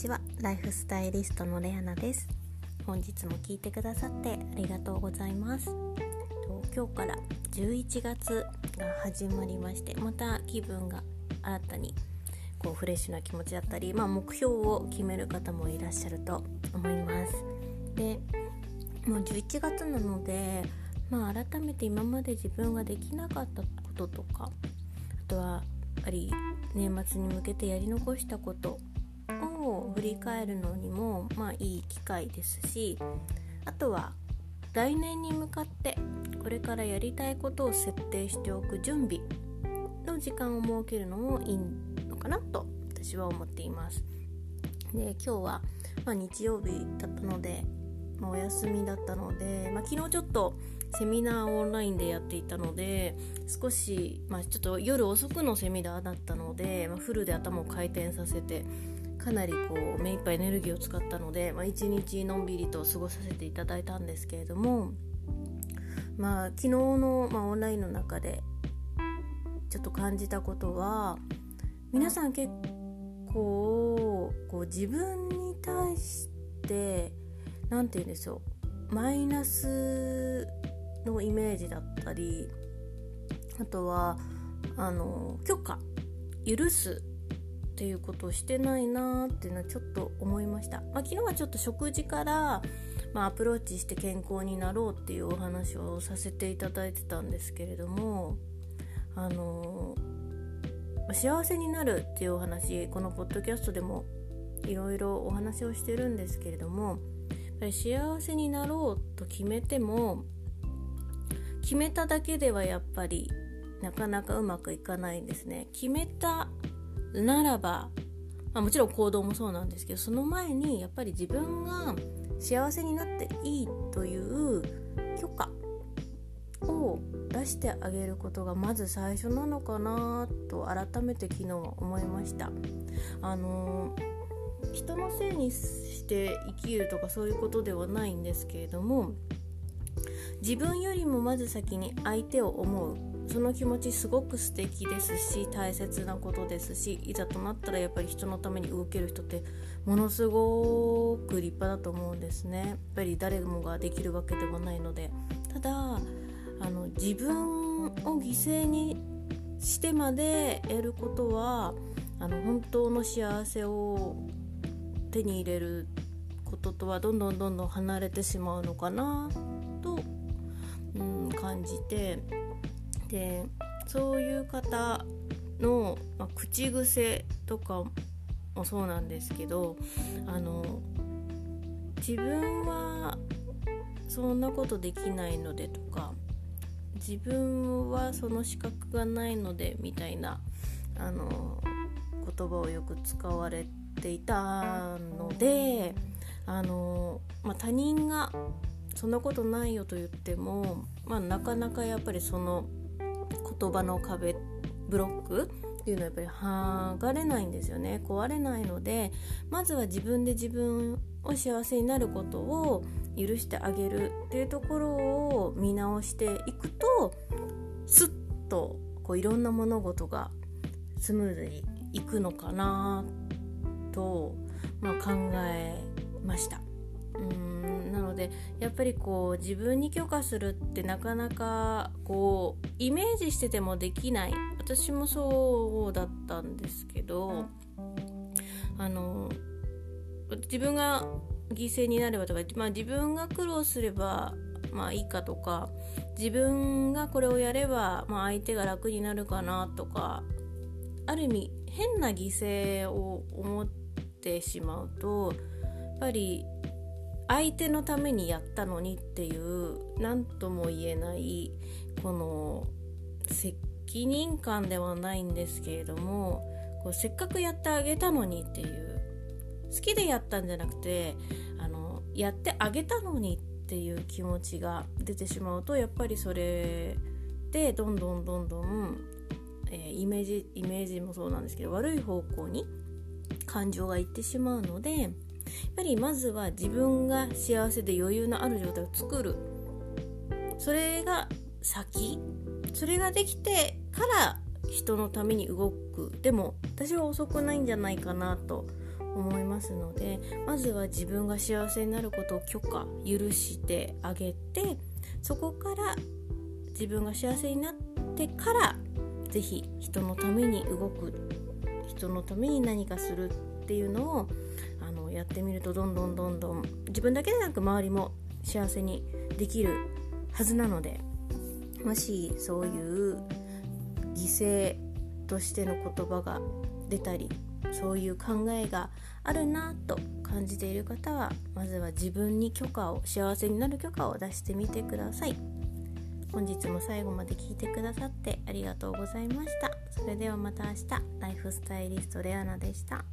ちは。ライフスタイリストのレアナです。本日も聞いてくださってありがとうございます。今日から11月が始まりましてまた気分が新たにこうフレッシュな気持ちだったり、まあ、目標を決める方もいらっしゃると思います。でもう11月なので、まあ、改めて今まで自分ができなかったこととかあとはやっぱり年末に向けてやり残したことを振り返るのにもまあいい機会ですしあとは来年に向かってこれからやりたいことを設定しておく準備の時間を設けるのもいいのかなと私は思っています。で今日は、まあ、日曜日だったので、まあ、お休みだったので、まあ、昨日ちょっとセミナーオンラインでやっていたので少し、まあ、ちょっと夜遅くのセミナーだったので、まあ、フルで頭を回転させてかなりこう目いっぱいエネルギーを使ったので、まあ、一日のんびりと過ごさせていただいたんですけれども、まあ、昨日の、まあ、オンラインの中でちょっと感じたことは皆さん結構こう自分に対して何て言うんでしょうマイナスのイメージだったりあとはあの許可許すっていうことをしてないなーっていうのはちょっと思いました、まあ、昨日はちょっと食事から、まあ、アプローチして健康になろうっていうお話をさせていただいてたんですけれどもあのー、幸せになるっていうお話このポッドキャストでもいろいろお話をしてるんですけれどもやっぱり幸せになろうと決めても決めただけではやっぱりなかなかうまくいかないんですね。決めたならば、まあ、もちろん行動もそうなんですけどその前にやっぱり自分が幸せになっていいという許可を出してあげることがまず最初なのかなと改めて昨日は思いました。あの人のせいにして生きるとかそういうことではないんですけれども自分よりもまず先に相手を思う。その気持ちすごく素敵ですし大切なことですしいざとなったらやっぱり人のために動ける人ってものすごく立派だと思うんですね。やっぱり誰もができるわけではないので。ただあの自分を犠牲にしてまでやることはあの本当の幸せを手に入れることとはどんどんどんどん離れてしまうのかなと、うん、感じてでそういう方の、まあ、口癖とかもそうなんですけどあの自分はそんなことできないのでとか自分はその資格がないのでみたいなあの言葉をよく使われていたのであの、まあ、他人がそんなことないよと言っても、まあ、なかなかやっぱりその言葉の壁ブロックっていうのはやっぱり剥がれないんですよね壊れないのでまずは自分で自分を幸せになることを許してあげるっていうところを見直していくとスッとこういろんな物事がスムーズにいくのかなと、まあ、考えました。うん。なのでやっぱりこう自分に許可するってなかなかこうイメージしててもできない。私もそうだったんですけどあの自分が犠牲になればとか、まあ、自分が苦労すればまあいいかとか自分がこれをやれば、まあ、相手が楽になるかなとかある意味変な犠牲を思ってしまうとやっぱり相手のためにやったのにっていう何とも言えないこの責任感ではないんですけれどもこうせっかくやってあげたのにっていう好きでやったんじゃなくてあのやってあげたのにっていう気持ちが出てしまうとやっぱりそれでどんどんどんどん、えー、イメージイメージもそうなんですけど悪い方向に感情がいってしまうのでぱりまずは自分が幸せで余裕のある状態を作る。それが先。それができてから人のために動く。でも私は遅くないんじゃないかなと思いますのでまずは自分が幸せになることを許可許してあげてそこから自分が幸せになってから是非人のために動く。人のために何かするっていうのをやってみるとどんどんどんどん自分だけでなく周りも幸せにできるはずなのでもしそういう犠牲としての言葉が出たりそういう考えがあるなと感じている方はまずは自分に許可を幸せになる許可を出してみてください。本日も最後まで聞いてくださってありがとうございました。それではまた明日。ライフスタイリストレアナでした。